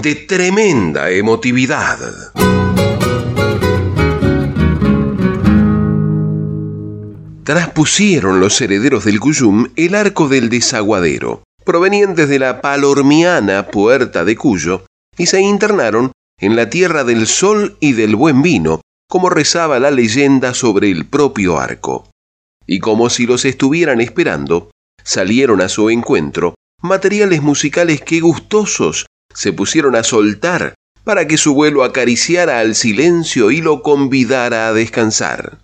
de tremenda emotividad. Traspusieron los herederos del Cuyum el arco del desaguadero, provenientes de la palormiana puerta de Cuyo, y se internaron en la tierra del sol y del buen vino, como rezaba la leyenda sobre el propio arco. Y como si los estuvieran esperando, salieron a su encuentro materiales musicales que gustosos se pusieron a soltar para que su vuelo acariciara al silencio y lo convidara a descansar.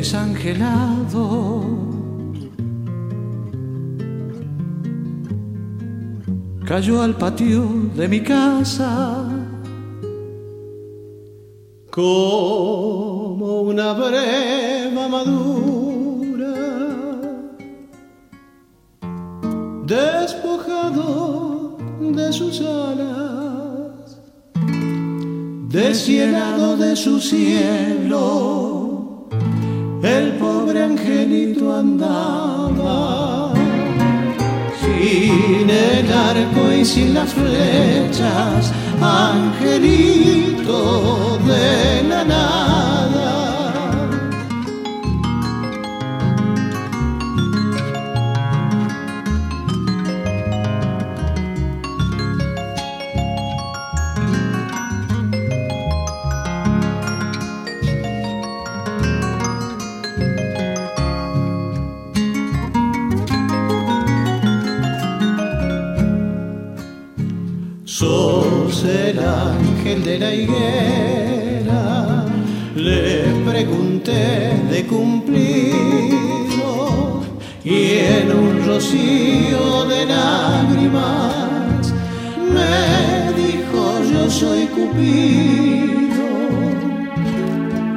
Desangelado. Cayó al patio de mi casa como una breva madura, despojado de sus alas, deshielado de su cielo el pobre angelito andaba sin el arco y sin las flechas, angelito de la nada. De la higuera, le pregunté de cumplido y en un rocío de lágrimas me dijo yo soy Cupido,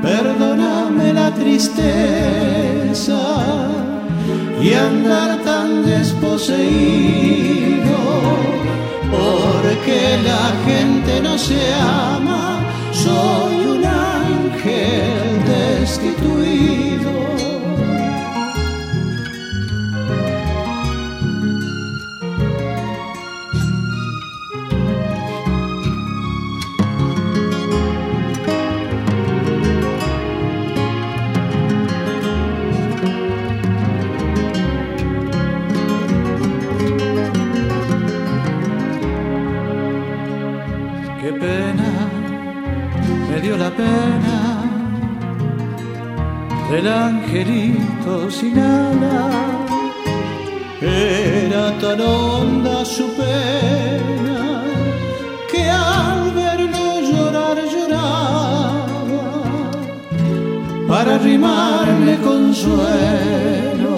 perdóname la tristeza y andar tan desposeído porque la gente no se ama, soy un ángel el angelito sin alas. Era tan honda su pena que al verlo llorar lloraba para rimarle consuelo.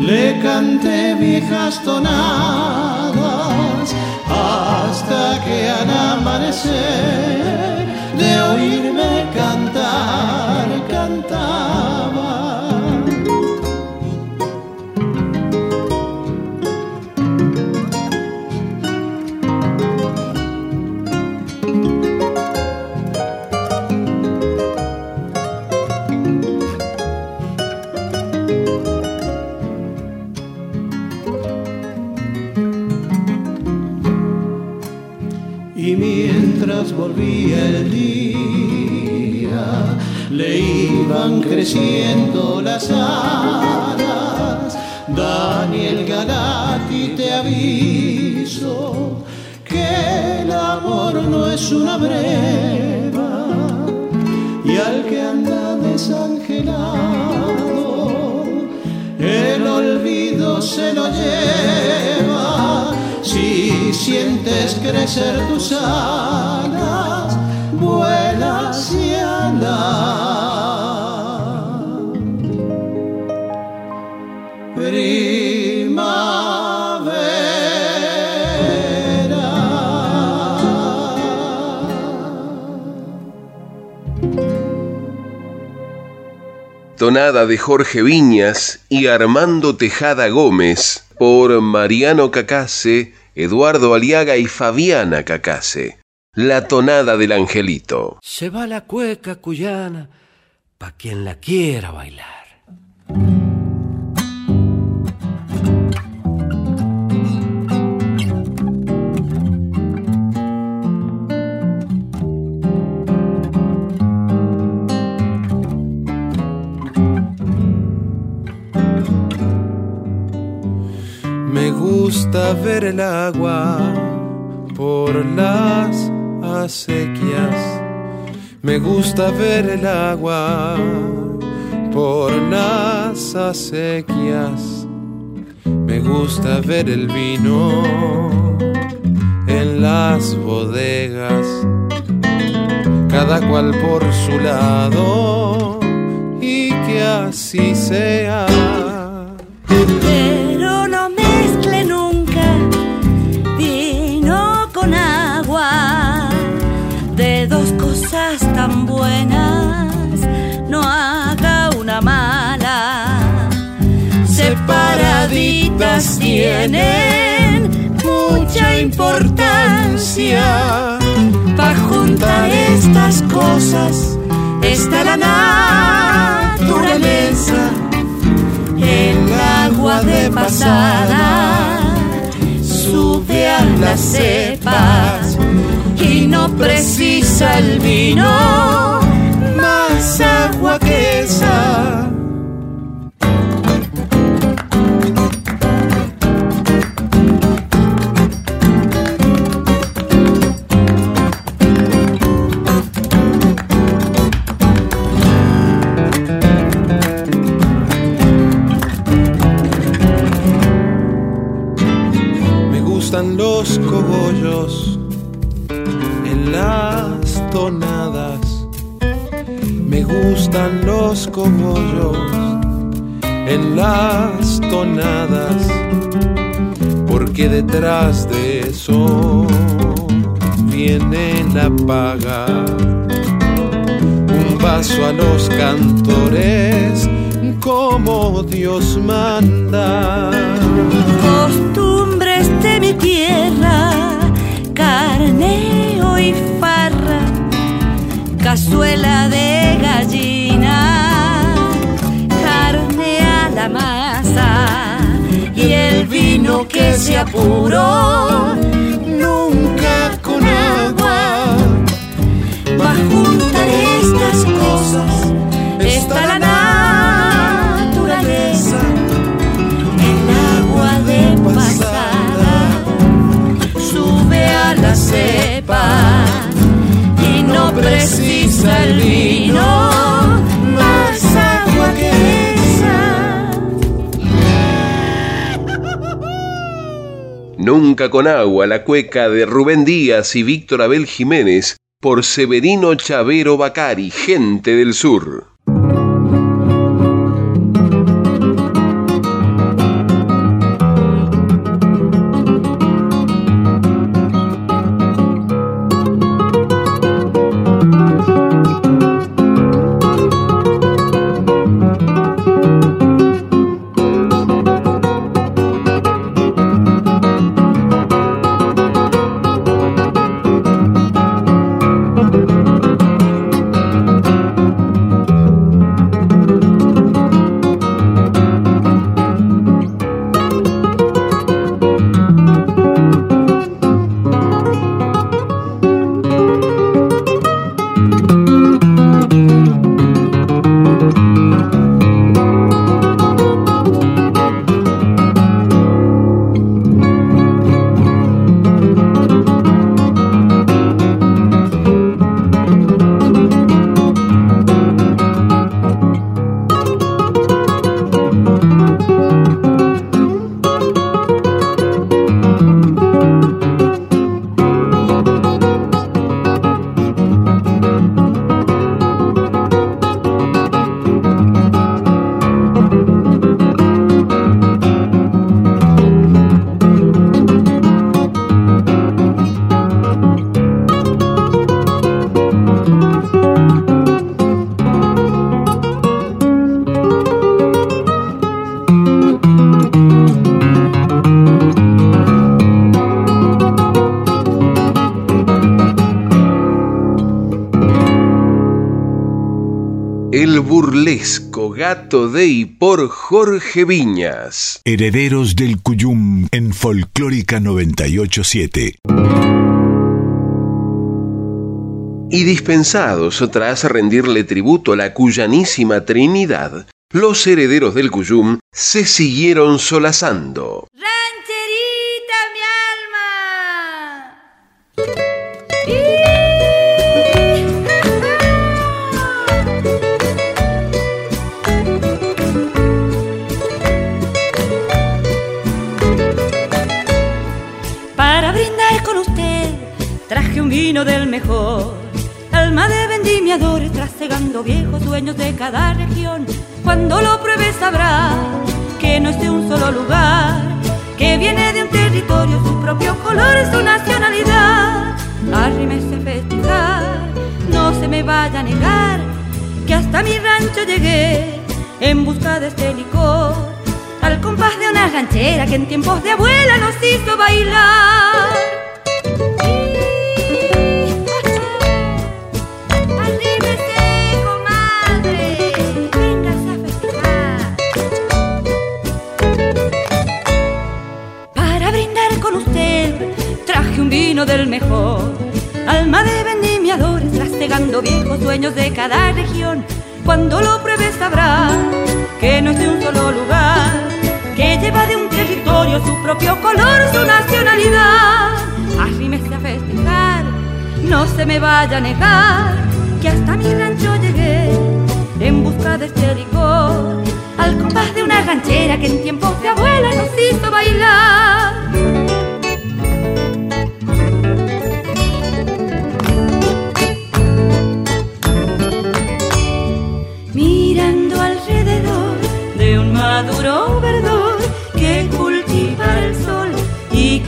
Le canté viejas tonadas hasta que al amanecer de oírme cantar, cantaba. volvía el día, le iban creciendo las alas. Daniel Galati, te aviso que el amor no es una breva. Y al que anda desangelado, el olvido se lo lleva. Si sientes crecer tu alas hacia la Tonada de Jorge Viñas y Armando Tejada Gómez por Mariano Cacase, Eduardo Aliaga y Fabiana Cacase. La tonada del angelito. Se va la cueca cuyana pa' quien la quiera bailar. gusta ver el agua por las acequias. Me gusta ver el agua por las acequias. Me gusta ver el vino en las bodegas, cada cual por su lado y que así sea. tan Separaditas tienen mucha importancia. Para juntar estas cosas está la naturaleza, el agua de pasada sube a las cepas y no precisa el vino más agua que esa. Cogollos en las tonadas, porque detrás de eso viene la paga. Un vaso a los cantores como Dios manda. Costumbres de mi tierra carneo y farra, cazuela de gallina, y el vino que se apuró nunca con agua. Va a juntar estas cosas, está la naturaleza, el agua de pasar la cepa y no precisa el vino Nunca con agua, la cueca de Rubén Díaz y Víctor Abel Jiménez por Severino Chavero Bacari, gente del sur. Gato de y por Jorge Viñas. Herederos del Cuyum en Folclórica 987. Y dispensados tras rendirle tributo a la cuyanísima Trinidad, los herederos del Cuyum se siguieron solazando. Trasegando viejos sueños de cada región. Cuando lo pruebes sabrás que no es de un solo lugar, que viene de un territorio, su propio color, su nacionalidad. Arrímese a festejar, no se me vaya a negar que hasta mi rancho llegué en busca de este licor, al compás de una ranchera que en tiempos de abuela nos hizo bailar. Vino del mejor. Alma de vendimiadores, trastegando viejos sueños de cada región. Cuando lo pruebes sabrás que no es de un solo lugar, que lleva de un territorio su propio color, su nacionalidad. Arrímese a festejar, no se me vaya a negar que hasta mi rancho llegué en busca de este licor, al compás de una ranchera que en tiempos de abuela nos hizo bailar.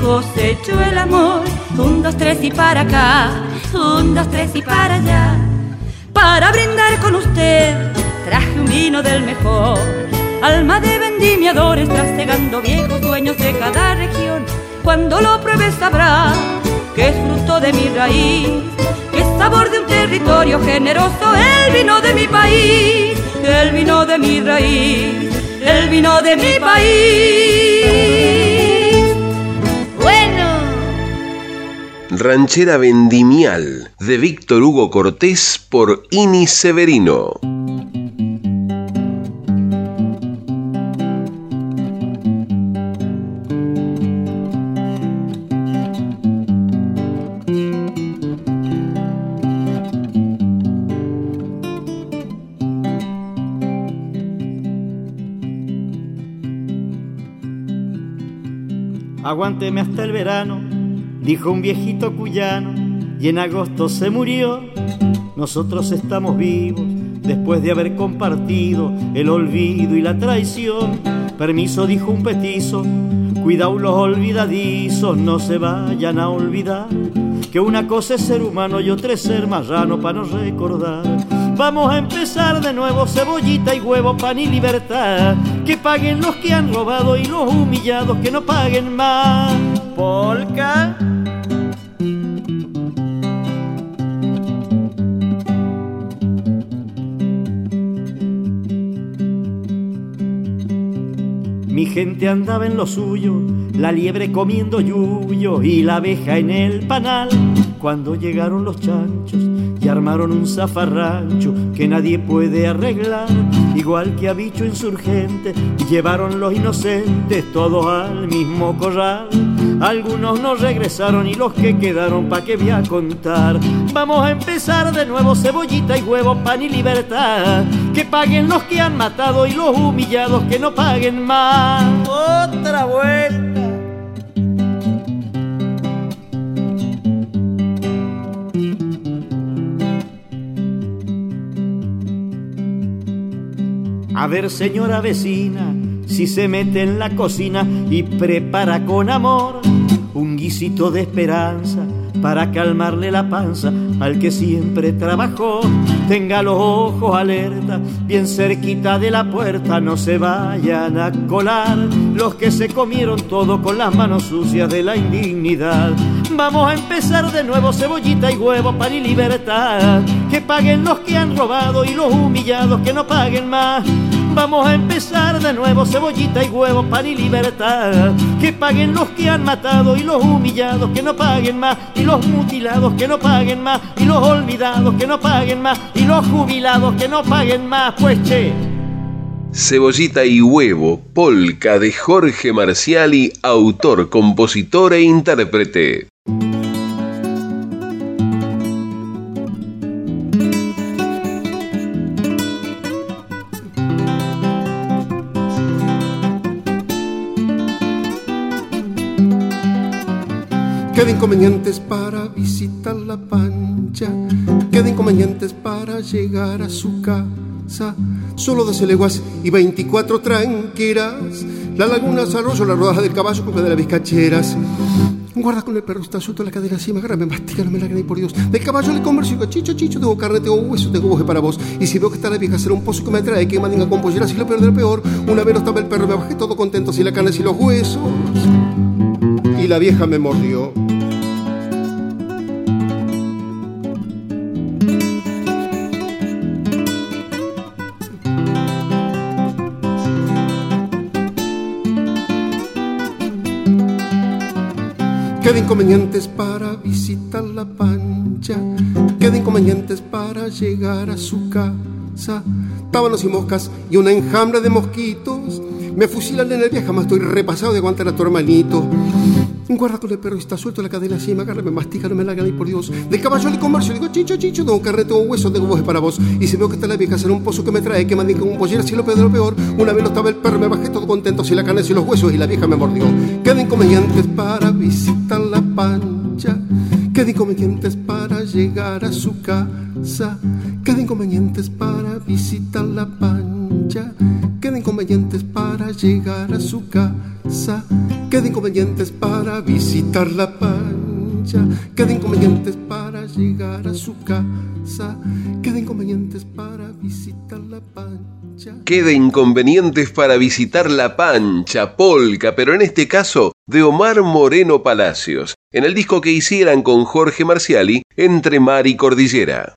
Cosecho el amor. Un, dos, tres y para acá, un, dos, tres y para allá. Para brindar con usted traje un vino del mejor. Alma de vendimiadores trasegando viejos dueños de cada región. Cuando lo pruebes sabrás que es fruto de mi raíz, que es sabor de un territorio generoso, el vino de mi país, el vino de mi raíz, el vino de mi país. Ranchera Vendimial de Víctor Hugo Cortés por Ini Severino. Aguánteme hasta el verano, dijo un viejito cuyano, y en agosto se murió. Nosotros estamos vivos después de haber compartido el olvido y la traición. Permiso, dijo un petizo, cuidado los olvidadizos, no se vayan a olvidar que una cosa es ser humano y otra es ser marrano para no recordar. Vamos a empezar de nuevo, cebollita y huevo, pan y libertad. Que paguen los que han robado y los humillados que no paguen más. Polka. Gente andaba en lo suyo, la liebre comiendo yuyo y la abeja en el panal. Cuando llegaron los chanchos y armaron un zafarrancho que nadie puede arreglar, igual que a bicho insurgente, llevaron los inocentes todos al mismo corral. Algunos no regresaron y los que quedaron pa' que voy a contar. Vamos a empezar de nuevo, cebollita y huevo, pan y libertad. Que paguen los que han matado y los humillados que no paguen más. Otra vuelta. A ver, señora vecina, si se mete en la cocina y prepara con amor un guisito de esperanza para calmarle la panza al que siempre trabajó. tenga los ojos alerta, bien cerquita de la puerta, no se vayan a colar los que se comieron todo con las manos sucias de la indignidad. Vamos a empezar de nuevo, cebollita y huevo, pan y libertad. Que paguen los que han robado y los humillados que no paguen más. Vamos a empezar de nuevo, cebollita y huevo, pan y libertad. Que paguen los que han matado y los humillados que no paguen más. Y los mutilados que no paguen más. Y los olvidados que no paguen más. Y los jubilados que no paguen más. Pues che. Cebollita y huevo, polka de Jorge Marciali, autor, compositor e intérprete. Inconvenientes para visitar la pancha, queda inconvenientes para llegar a su casa. Solo 12 leguas y 24 tranqueras. La laguna, arroyo, la rodaja del caballo, copa de las bizcacheras. Guarda con el perro, está suelto la cadera así, me agarra, me mastica, no me la por Dios. Del caballo le converso chicho, chicho, tengo carne, tengo hueso, tengo boje para vos. Y si veo que está la vieja, será un pozo que me trae, que mandinga con pollera, si lo peor del peor. Una vez no estaba el perro, me bajé todo contento, si la carne, si los huesos. Y la vieja me mordió. Inconvenientes para visitar la pancha, queda inconvenientes para llegar a su casa. Tábanos y moscas y una enjambre de mosquitos. Me fusilan en el viaje, jamás estoy repasado de aguantar a tu hermanito. Guarda con el perro, está suelto la cadena así, me agarra, me mastica, no me la gana y por Dios. Del caballo le comercio, digo, chicho, chicho, tengo carne, tengo hueso, tengo voz para vos. Y si veo que está la vieja, será un pozo que me trae, que mandinga un pollera, si lo peor lo peor. Una vez no estaba el perro, me bajé todo contento, si la carne, si los huesos, y la vieja me mordió. Queda inconvenientes para visitar la pancha, queda inconvenientes para llegar a su casa, queda inconvenientes para visitar la pancha, queda inconvenientes para llegar a su casa, queda inconvenientes para visitar la pancha, queda inconvenientes para llegar a su casa, queda inconvenientes para pancha. Queda inconvenientes para visitar la pancha, polka, pero en este caso de Omar Moreno Palacios, en el disco que hicieran con Jorge Marciali, Entre Mar y Cordillera.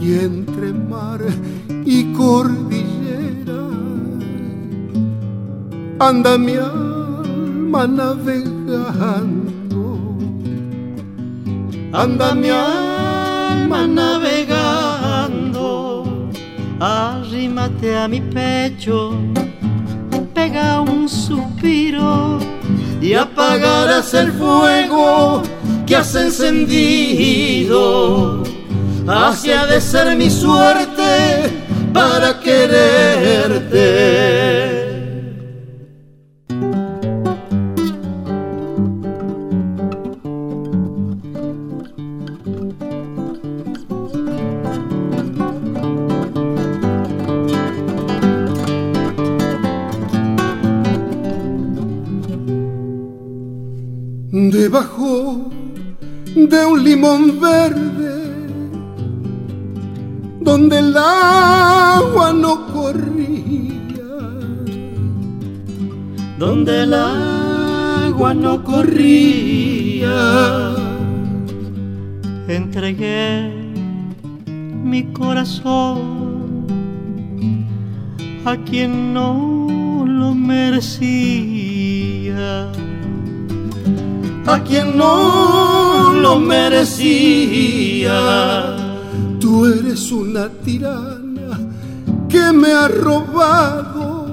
Y entre mar y cordillera anda mi alma navegando. Anda mi alma navegando, arrímate a mi pecho, pega un suspiro y apagarás el fuego que has encendido. Hacia de ser mi suerte para quererte. Donde el agua no corría, donde el agua no corría, entregué mi corazón a quien no lo merecía, a quien no lo merecía. Tú eres una tirana que me ha robado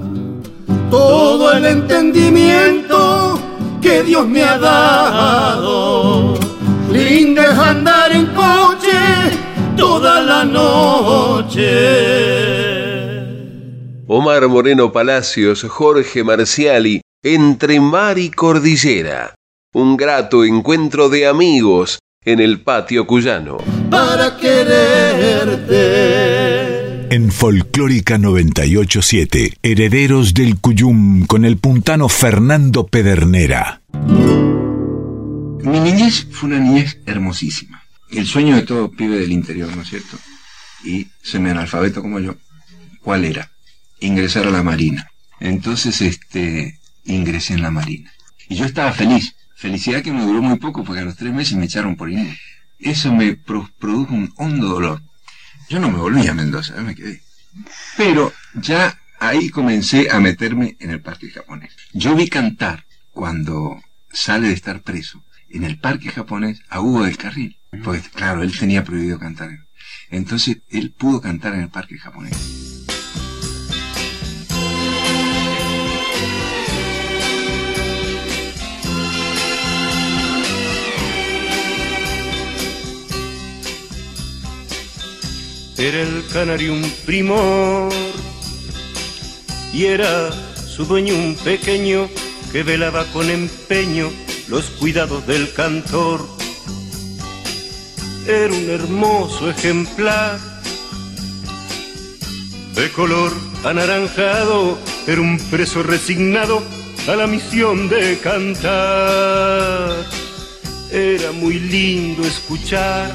todo el entendimiento que Dios me ha dado. Lindo es andar en coche toda la noche. Omar Moreno Palacios, Jorge Marciali, Entre Mar y Cordillera. Un grato encuentro de amigos en el patio cuyano. Para quererte. En Folclórica 987, Herederos del Cuyum con el puntano Fernando Pedernera. Mi niñez fue una niñez hermosísima. El sueño de todo pibe del interior, ¿no es cierto? Y semi-analfabeto como yo, ¿cuál era? Ingresar a la Marina. Entonces, este, ingresé en la Marina. Y yo estaba feliz. Felicidad que me duró muy poco porque a los tres meses me echaron por inútil. Eso me produjo un hondo dolor. Yo no me volví a Mendoza, me quedé. Pero ya ahí comencé a meterme en el parque japonés. Yo vi cantar cuando sale de estar preso en el parque japonés a Hugo del Carril. Porque, claro, él tenía prohibido cantar. Entonces, él pudo cantar en el parque japonés. Era el canario un primor y era su dueño un pequeño que velaba con empeño los cuidados del cantor. Era un hermoso ejemplar de color anaranjado, era un preso resignado a la misión de cantar. Era muy lindo escuchar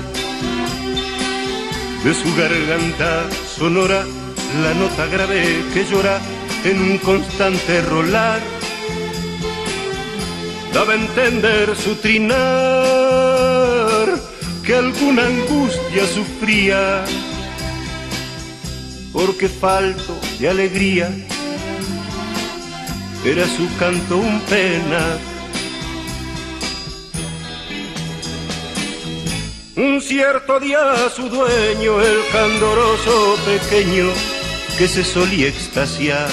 de su garganta sonora la nota grave que llora en un constante rolar daba a entender su trinar que alguna angustia sufría, porque falto de alegría era su canto un pena. Un cierto día su dueño, el candoroso pequeño, que se solía extasiar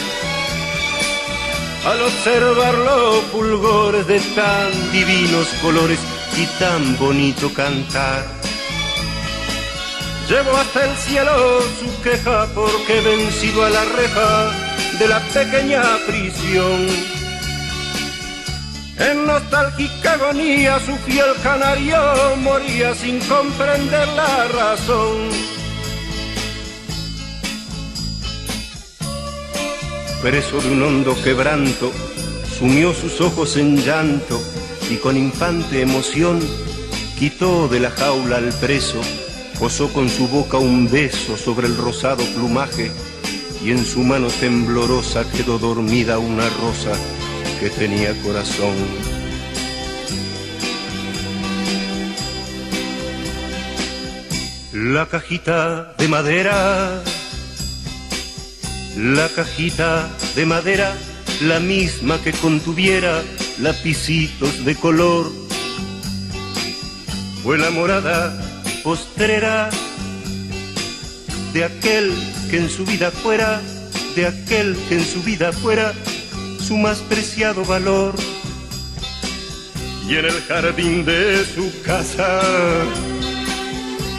al observar los fulgores de tan divinos colores y tan bonito cantar. Llevo hasta el cielo su queja porque vencido a la reja de la pequeña prisión. En nostálgica agonía su fiel canario moría sin comprender la razón. Preso de un hondo quebranto, sumió sus ojos en llanto y con infante emoción quitó de la jaula al preso, posó con su boca un beso sobre el rosado plumaje y en su mano temblorosa quedó dormida una rosa que tenía corazón. La cajita de madera la cajita de madera, la misma que contuviera lapicitos de color. Fue la morada postrera de aquel que en su vida fuera, de aquel que en su vida fuera su más preciado valor. Y en el jardín de su casa,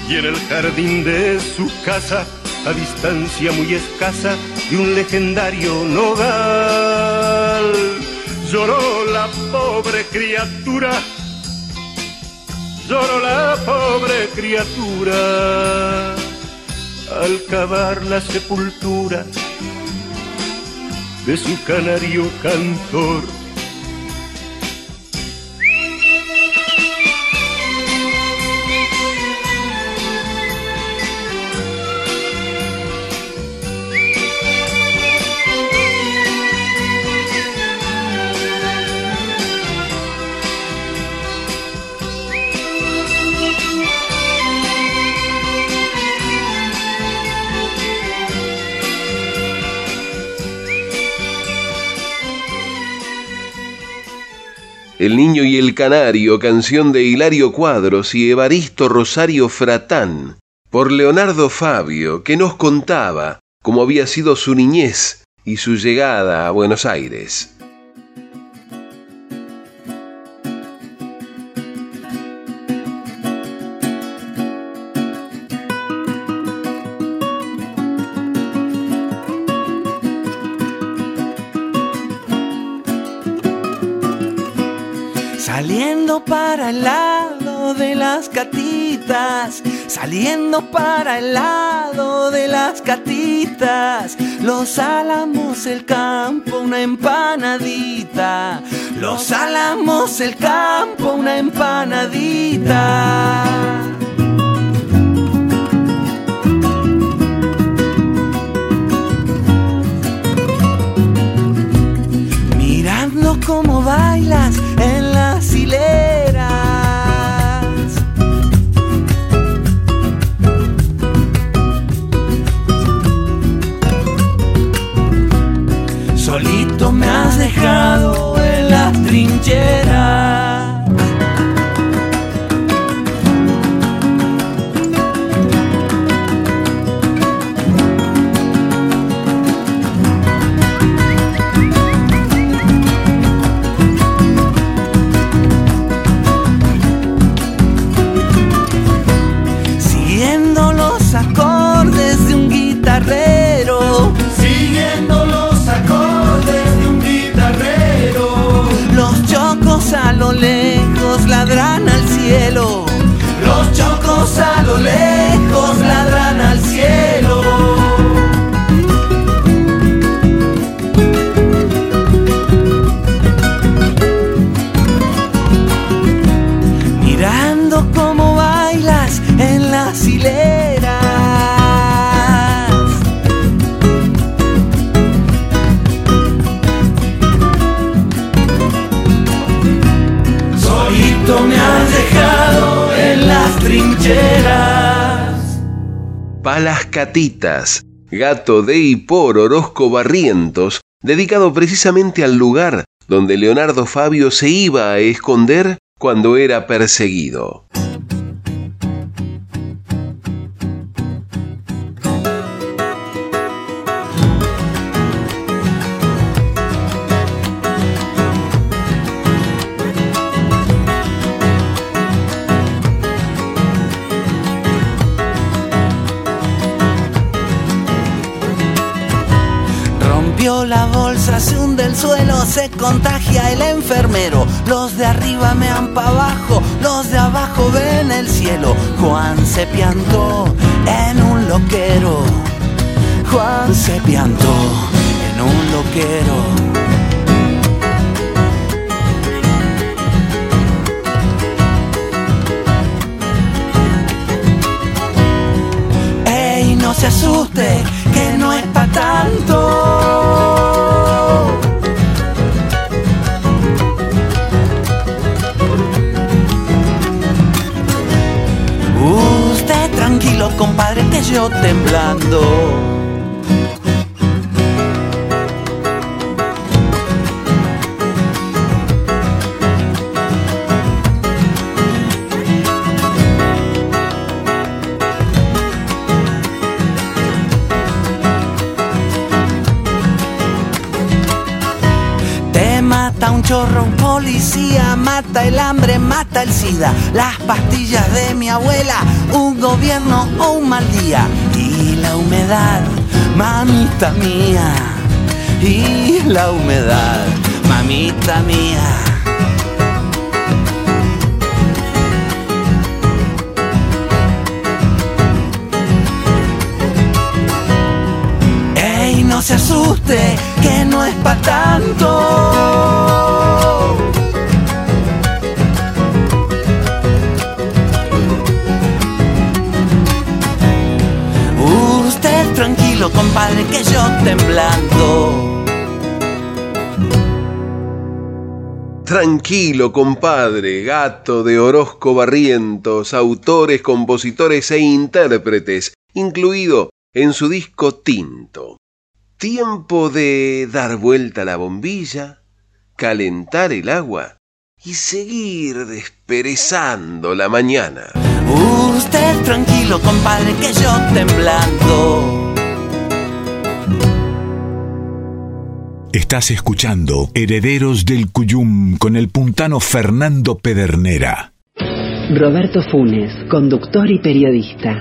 y en el jardín de su casa, a distancia muy escasa de un legendario nogal. Lloró la pobre criatura, lloró la pobre criatura al cavar la sepultura de su canario cantor El Niño y el Canario, canción de Hilario Cuadros y Evaristo Rosario Fratán, por Leonardo Fabio, que nos contaba cómo había sido su niñez y su llegada a Buenos Aires. Para el lado de las catitas, saliendo para el lado de las catitas. Los álamos, el campo, una empanadita. Los álamos, el campo, una empanadita. Mirando cómo bailas en las hileras. yeah. Palas Catitas, gato de y por Orozco Barrientos, dedicado precisamente al lugar donde Leonardo Fabio se iba a esconder cuando era perseguido. Se contagia el enfermero. Los de arriba me han pa' abajo, los de abajo ven el cielo. Juan se piantó en un loquero. Juan se piantó en un loquero. Ey, no se asuste, que no es pa' tanto. Tranquilo, compadre, que yo temblando. Un chorro, un policía, mata el hambre, mata el sida, las pastillas de mi abuela, un gobierno o un mal día, y la humedad, mamita mía, y la humedad, mamita mía. No se asuste, que no es pa' tanto. Compadre, que yo temblando. Tranquilo, compadre, gato de Orozco Barrientos, autores, compositores e intérpretes, incluido en su disco Tinto. Tiempo de dar vuelta la bombilla, calentar el agua y seguir desperezando la mañana. Usted tranquilo, compadre, que yo temblando. Estás escuchando Herederos del Cuyum con el puntano Fernando Pedernera. Roberto Funes, conductor y periodista.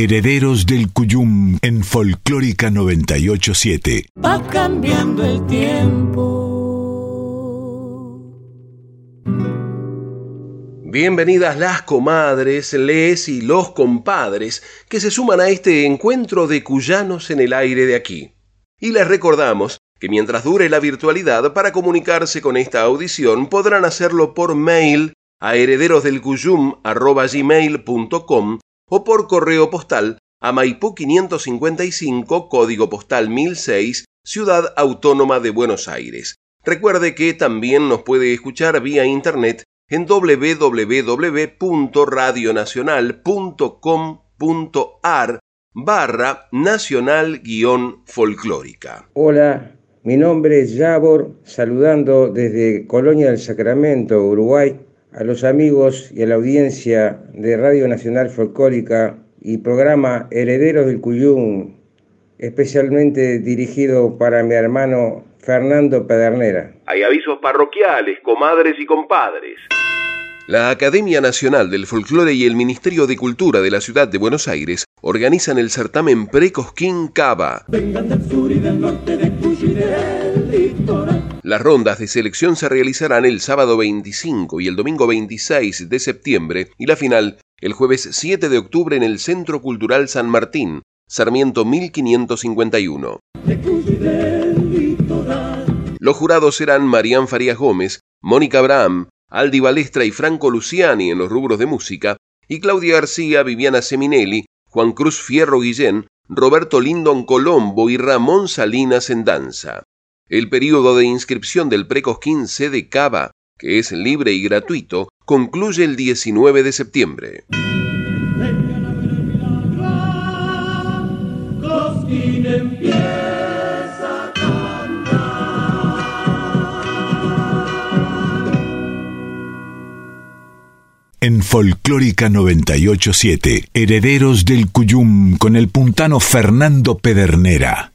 Herederos del Cuyum en Folclórica 987. Va cambiando el tiempo. Bienvenidas las comadres, les y los compadres que se suman a este encuentro de cuyanos en el aire de aquí. Y les recordamos que mientras dure la virtualidad, para comunicarse con esta audición podrán hacerlo por mail a herederosdelcuyum.com o por correo postal a Maipú 555, código postal 1006, Ciudad Autónoma de Buenos Aires. Recuerde que también nos puede escuchar vía internet en www.radionacional.com.ar barra nacional guion folclórica. Hola, mi nombre es Yabor, saludando desde Colonia del Sacramento, Uruguay, a los amigos y a la audiencia de Radio Nacional Folclórica y programa Herederos del Cuyum, especialmente dirigido para mi hermano Fernando Pedernera. Hay avisos parroquiales, comadres y compadres. La Academia Nacional del Folclore y el Ministerio de Cultura de la Ciudad de Buenos Aires organizan el certamen Precosquín Cava. Vengan del sur y del norte, de litoral. Las rondas de selección se realizarán el sábado 25 y el domingo 26 de septiembre y la final el jueves 7 de octubre en el Centro Cultural San Martín, Sarmiento 1551. De Cuyo y del litoral. Los jurados serán Marían Farías Gómez, Mónica Abraham, Aldi Balestra y Franco Luciani en los rubros de música, y Claudia García, Viviana Seminelli, Juan Cruz Fierro Guillén, Roberto Lindon Colombo y Ramón Salinas en danza. El periodo de inscripción del Precosquín C de Cava, que es libre y gratuito, concluye el 19 de septiembre. En Folclórica 987, Herederos del Cuyum con el puntano Fernando Pedernera.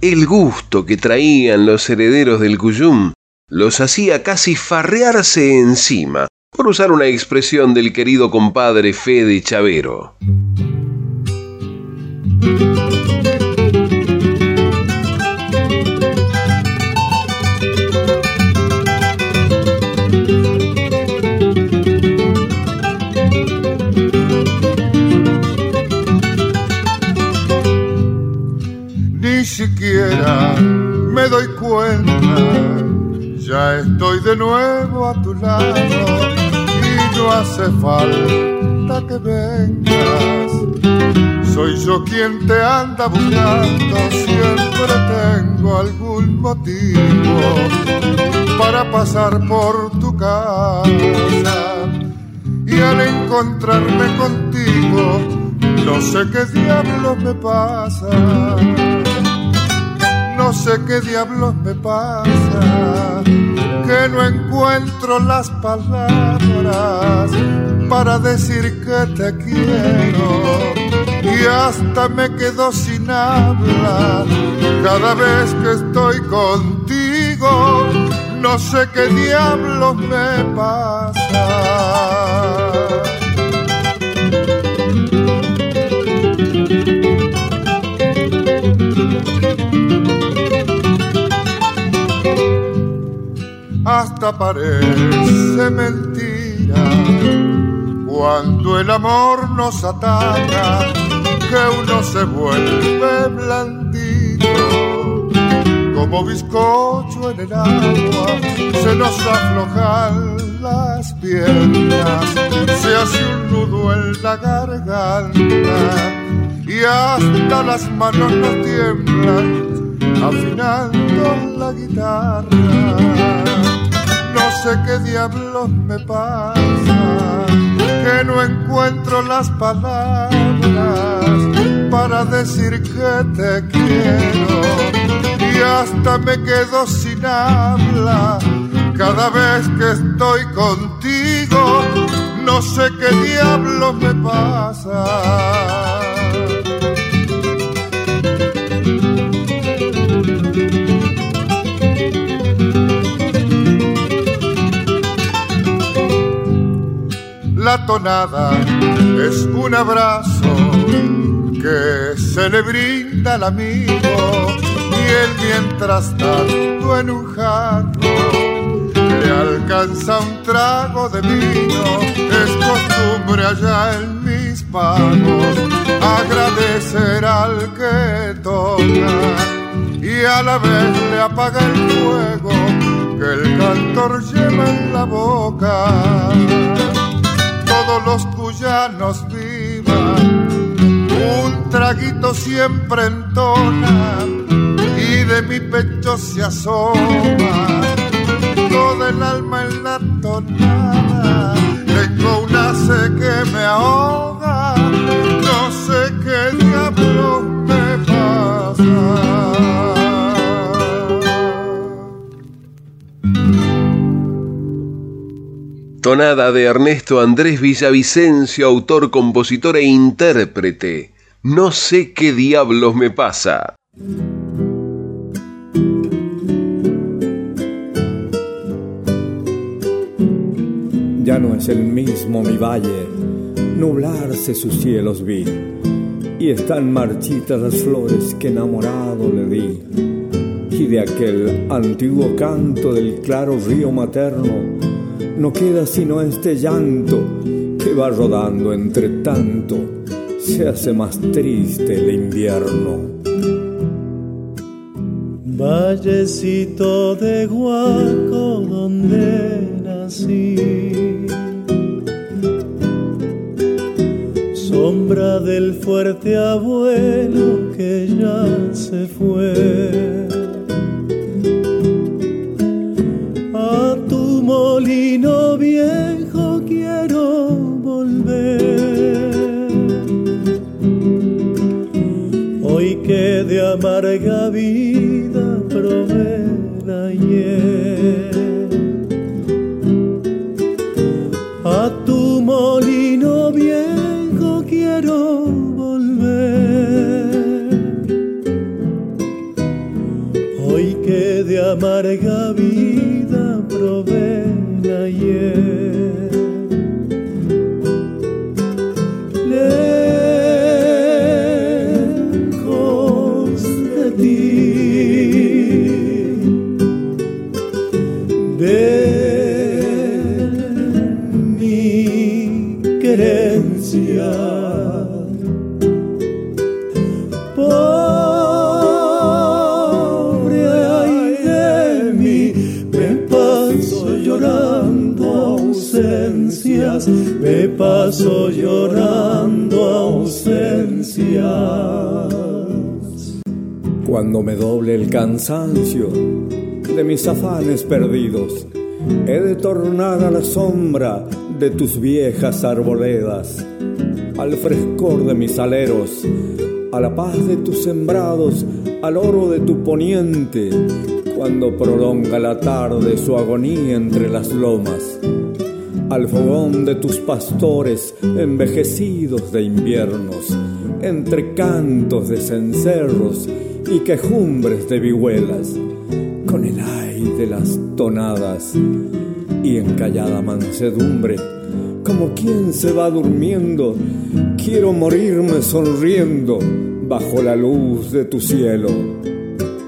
El gusto que traían los herederos del Cuyum los hacía casi farrearse encima, por usar una expresión del querido compadre Fede Chavero. Me doy cuenta, ya estoy de nuevo a tu lado y no hace falta que vengas. Soy yo quien te anda buscando, siempre tengo algún motivo para pasar por tu casa. Y al encontrarme contigo, no sé qué diablos me pasa. No sé qué diablos me pasa, que no encuentro las palabras para decir que te quiero. Y hasta me quedo sin habla cada vez que estoy contigo. no sé qué diablos me pasa. Hasta parece mentira cuando el amor nos ataca que uno se vuelve blandito como bizcocho en el agua se nos aflojan las piernas se hace un nudo en la garganta y hasta las manos nos tiemblan afinando la guitarra sé qué diablos me pasa que no encuentro las palabras para decir que te quiero y hasta me quedo sin habla cada vez que estoy contigo. No sé qué diablos me pasa. Es un abrazo que se le brinda al amigo y él mientras tanto en un jarro le alcanza un trago de vino. Es costumbre allá en mis pagos agradecer al que toca y a la vez le apaga el fuego que el cantor lleva en la boca todos los cuyanos vivan, un traguito siempre entona y de mi pecho se asoma. Todo el alma en la tonada. Tengo una sed que me ahoga, no sé qué diablo Tonada de Ernesto Andrés Villavicencio, autor, compositor e intérprete. No sé qué diablos me pasa. Ya no es el mismo mi valle, nublarse sus cielos vi, y están marchitas las flores que enamorado le di, y de aquel antiguo canto del claro río materno, no queda sino este llanto que va rodando entre tanto, se hace más triste el invierno. Vallecito de Guaco donde nací, sombra del fuerte abuelo que ya se fue molino viejo quiero volver. Hoy que de amarga vida me doble el cansancio de mis afanes perdidos, he de tornar a la sombra de tus viejas arboledas, al frescor de mis aleros, a la paz de tus sembrados, al oro de tu poniente, cuando prolonga la tarde su agonía entre las lomas, al fogón de tus pastores envejecidos de inviernos, entre cantos de cencerros y quejumbres de vihuelas, con el aire de las tonadas y en callada mansedumbre, como quien se va durmiendo, quiero morirme sonriendo bajo la luz de tu cielo.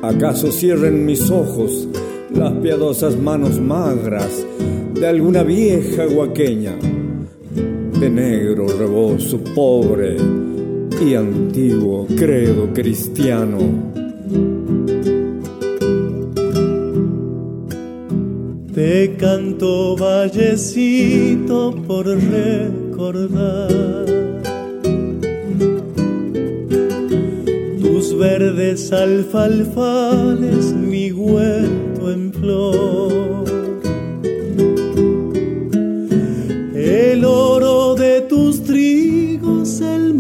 ¿Acaso cierren mis ojos las piadosas manos magras de alguna vieja guaqueña? De negro rebozo pobre y antiguo credo cristiano. Te canto vallecito por recordar tus verdes alfalfales, mi huerto en flor. El oro de tus trigos, el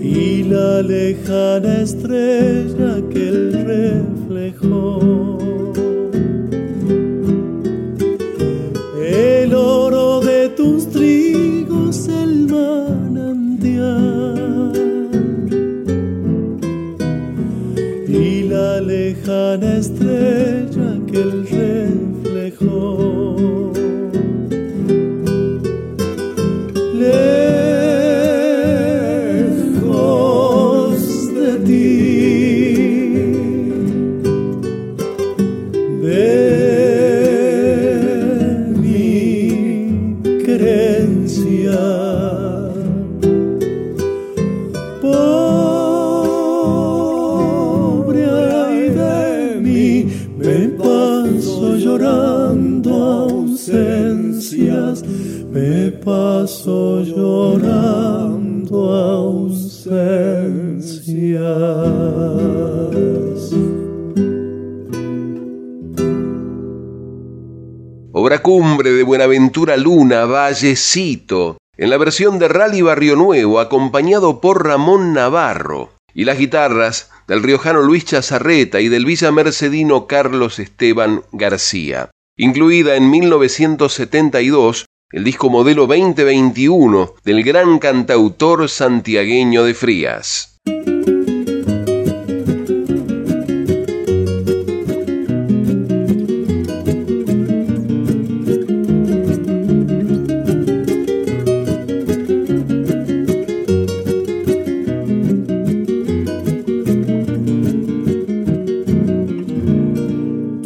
y la lejana Obra cumbre de Buenaventura Luna, Vallecito, en la versión de Rally Barrio Nuevo, acompañado por Ramón Navarro, y las guitarras del riojano Luis Chazarreta y del villamercedino Carlos Esteban García. Incluida en 1972 el disco modelo 2021 del gran cantautor santiagueño de Frías.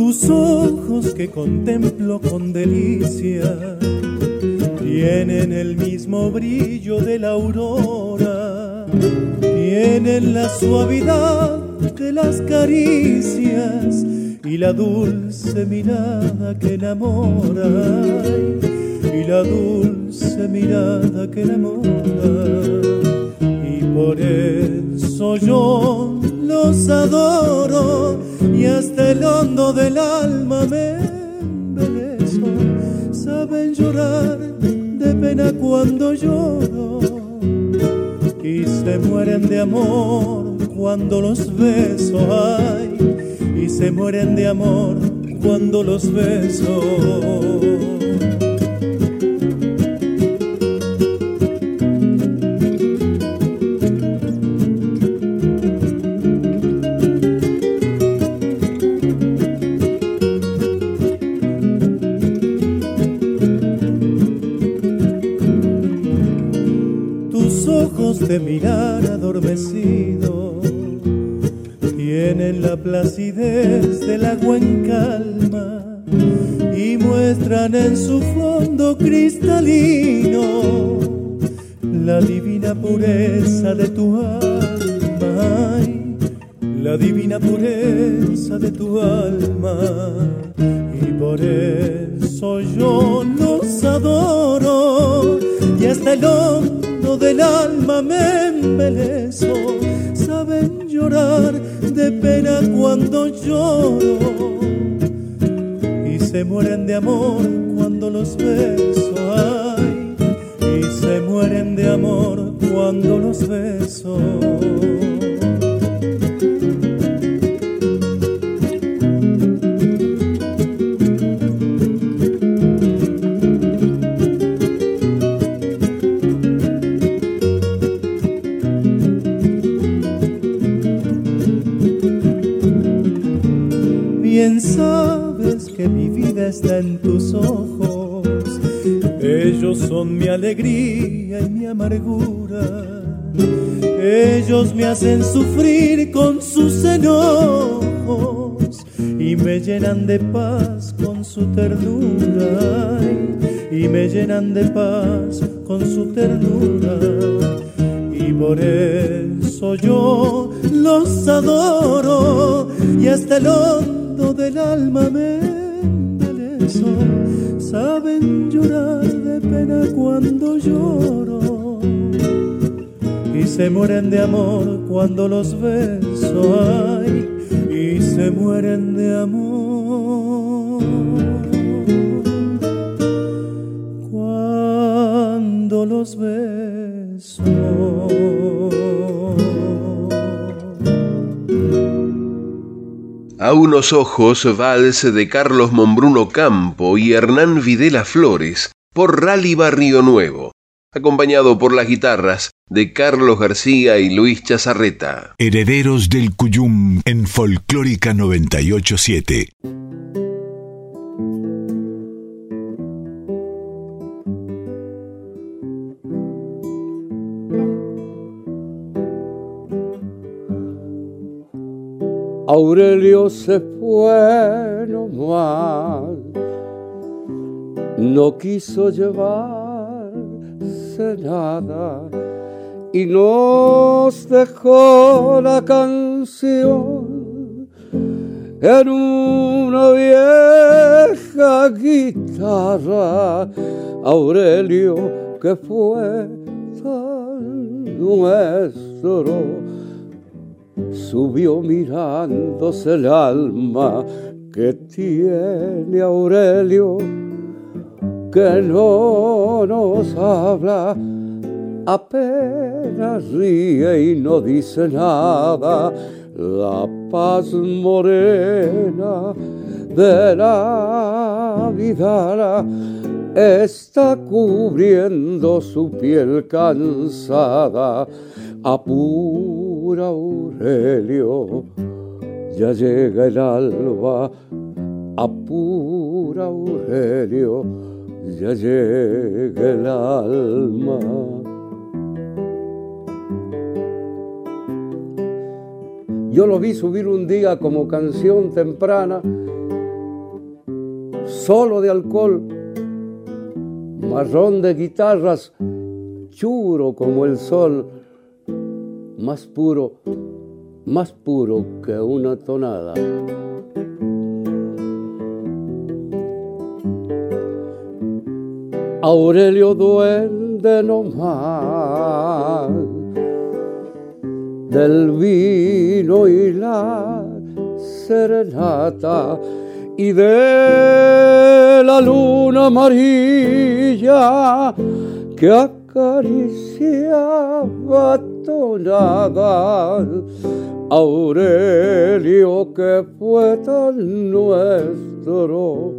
Tus ojos que contemplo con delicia tienen el mismo brillo de la aurora, tienen la suavidad de las caricias y la dulce mirada que enamora, y la dulce mirada que enamora, y por eso yo los adoro y hasta el hondo del alma me embelezo, saben llorar de pena cuando lloro y se mueren de amor cuando los beso, ay, y se mueren de amor cuando los beso. De mirar adormecido. Tienen la placidez del agua en calma y muestran en su fondo cristalino la divina pureza de tu alma, la divina pureza de tu alma. Y por eso yo los adoro. Y hasta el hombre del alma me embelezo, saben llorar de pena cuando lloro y se mueren de amor cuando los beso, ay, y se mueren de amor cuando los beso. Bien sabes que mi vida está en tus ojos. Ellos son mi alegría y mi amargura. Ellos me hacen sufrir con sus enojos y me llenan de paz con su ternura. Y me llenan de paz con su ternura. Y por eso yo los adoro y hasta el hondo alma me embelezo. Saben llorar de pena cuando lloro y se mueren de amor cuando los beso. Ay, y se mueren de amor cuando los beso. A unos ojos, vals de Carlos Mombruno Campo y Hernán Videla Flores por Rally Barrio Nuevo, acompañado por las guitarras de Carlos García y Luis Chazarreta. Herederos del Cuyum en Folclórica 987. Aurelio se fue nomás, no quiso llevarse nada y nos dejó la canción en una vieja guitarra. Aurelio que fue tan nuestro subió mirándose el alma que tiene Aurelio, que no nos habla, apenas ríe y no dice nada. La paz morena de la vida está cubriendo su piel cansada. Aurelio, ya llega el alba. Apura Aurelio, ya llega el alma. Yo lo vi subir un día como canción temprana, solo de alcohol, marrón de guitarras, churo como el sol, más puro, más puro que una tonada. Aurelio duende nomás del vino y la serenata y de la luna amarilla que acariciaba tonada. Aurelio que fue tan nuestro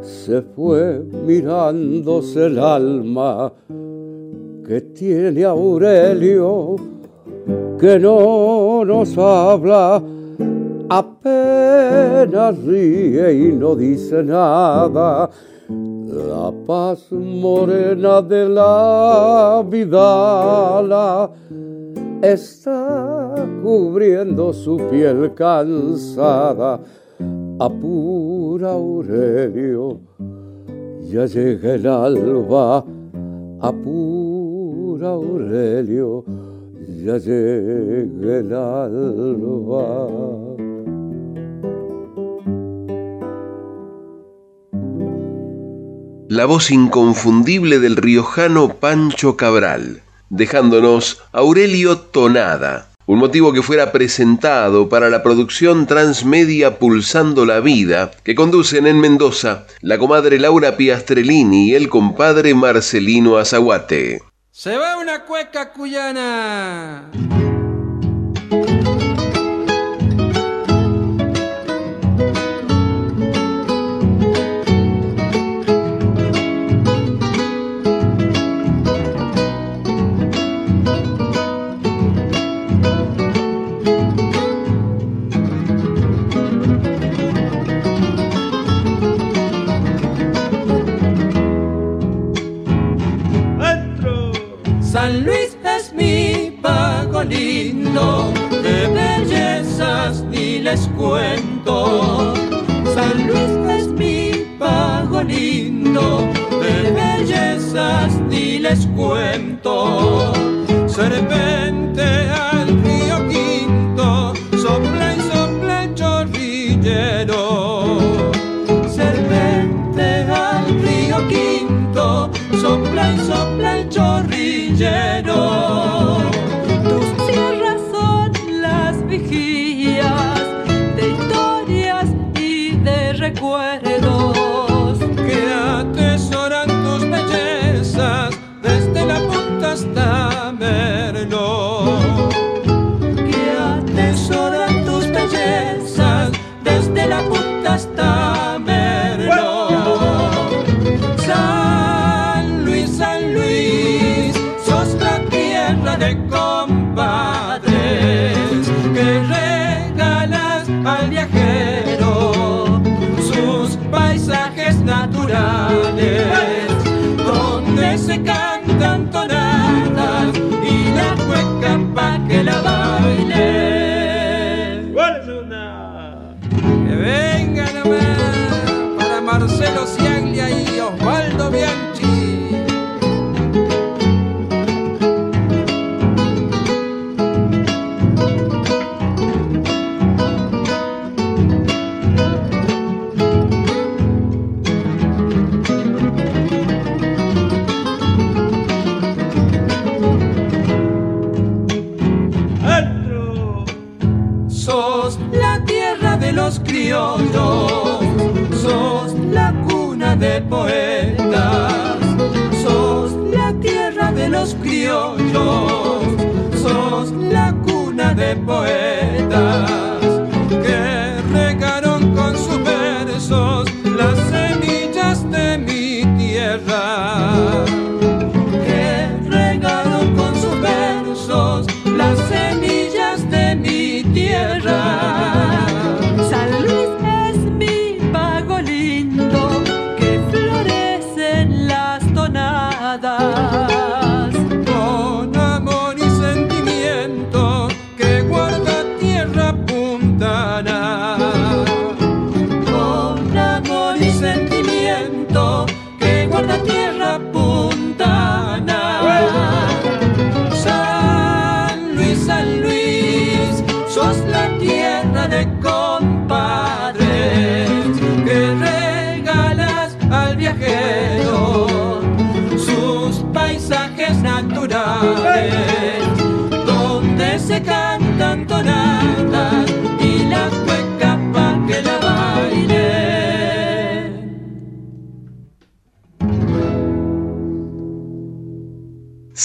se fue mirándose el alma que tiene Aurelio, que no nos habla, apenas ríe y no dice nada. La paz morena de la vida está cubriendo su piel cansada. Apura Aurelio, ya llega el alba. Apura Aurelio, ya llega el alba. La voz inconfundible del riojano Pancho Cabral, dejándonos Aurelio Tonada, un motivo que fuera presentado para la producción transmedia Pulsando la Vida, que conducen en Mendoza la comadre Laura Piastrellini y el compadre Marcelino Azaguate. Se va una cueca cuyana. Al viajero sus paisajes naturales,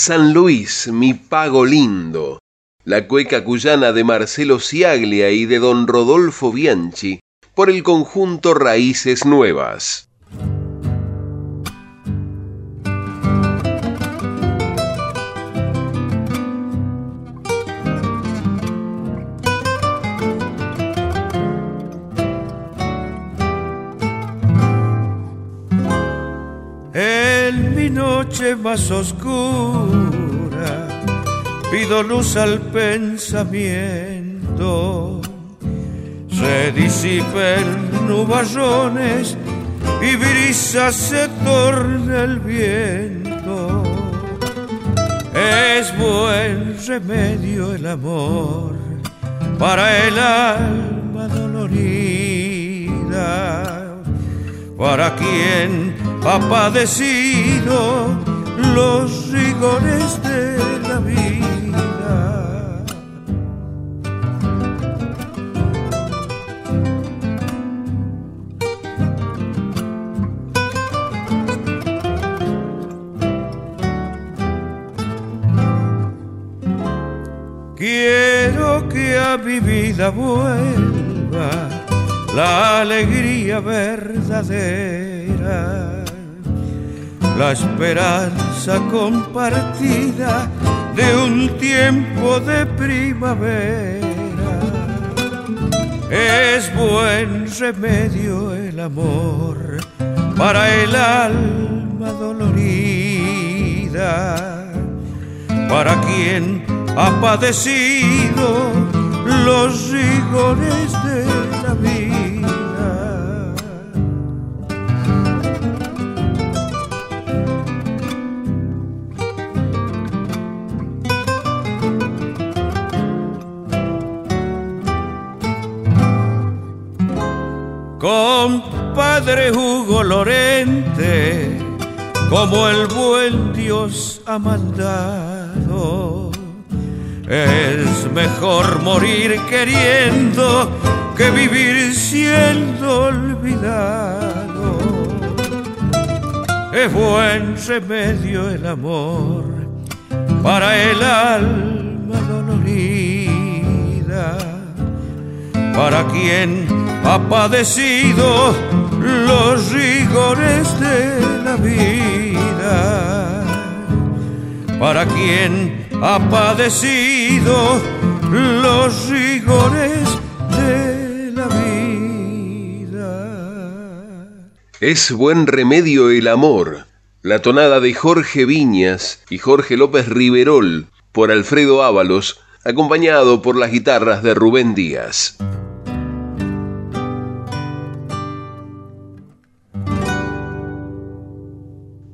San Luis, mi pago lindo. La cueca cuyana de Marcelo Ciaglia y de don Rodolfo Bianchi por el conjunto Raíces Nuevas. Noche más oscura pido luz al pensamiento. Se disipen nubarrones y brisa se torna el viento. Es buen remedio el amor para el alma dolorida para quien ha padecido los rigores de la vida. Quiero que a mi vida vuelva la alegría verdadera, la esperanza compartida de un tiempo de primavera. Es buen remedio el amor para el alma dolorida para quien ha padecido los rigores de la vida. Compadre Hugo Lorente, como el buen Dios ha mandado. Es mejor morir queriendo que vivir siendo olvidado. Es buen remedio el amor para el alma dolorida, para quien ha padecido los rigores de la vida. Para quien ha padecido los rigores de la vida. Es buen remedio el amor. La tonada de Jorge Viñas y Jorge López Riverol por Alfredo Ábalos, acompañado por las guitarras de Rubén Díaz.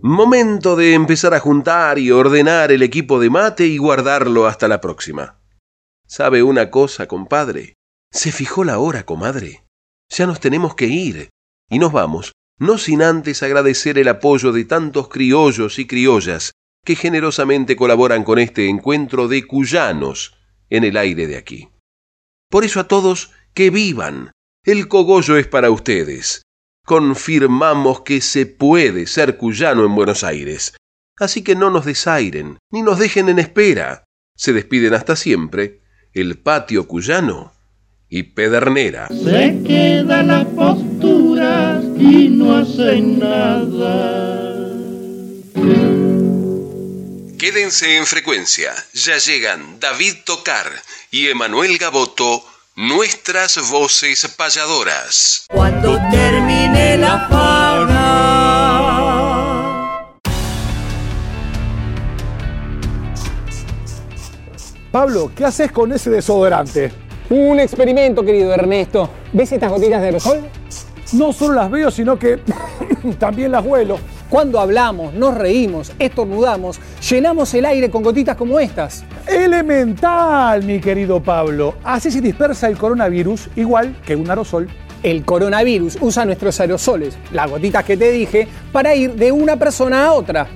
Momento de empezar a juntar y ordenar el equipo de mate y guardarlo hasta la próxima. ¿Sabe una cosa, compadre? Se fijó la hora, comadre. Ya nos tenemos que ir. Y nos vamos, no sin antes agradecer el apoyo de tantos criollos y criollas que generosamente colaboran con este encuentro de cuyanos en el aire de aquí. Por eso a todos, que vivan. El cogollo es para ustedes confirmamos que se puede ser cuyano en Buenos Aires. Así que no nos desairen, ni nos dejen en espera. Se despiden hasta siempre el patio cuyano y Pedernera. Se queda la postura y no hace nada. Quédense en frecuencia. Ya llegan David Tocar y Emanuel Gaboto nuestras voces payadoras. Cuando termine la fauna. Pablo, ¿qué haces con ese desodorante? Un experimento, querido Ernesto. ¿Ves estas gotitas de aerosol? No solo las veo, sino que también las huelo. Cuando hablamos, nos reímos, estornudamos, llenamos el aire con gotitas como estas. Elemental, mi querido Pablo. Así se dispersa el coronavirus igual que un aerosol. El coronavirus usa nuestros aerosoles, las gotitas que te dije, para ir de una persona a otra.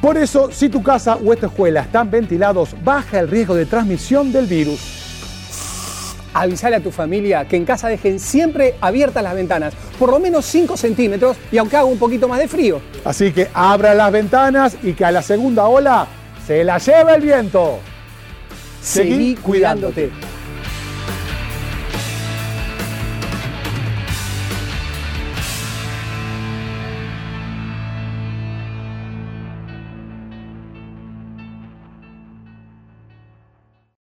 Por eso, si tu casa o esta escuela están ventilados, baja el riesgo de transmisión del virus. Avisale a tu familia que en casa dejen siempre abiertas las ventanas, por lo menos 5 centímetros y aunque haga un poquito más de frío. Así que abra las ventanas y que a la segunda ola se la lleve el viento. Seguí, cuidándote.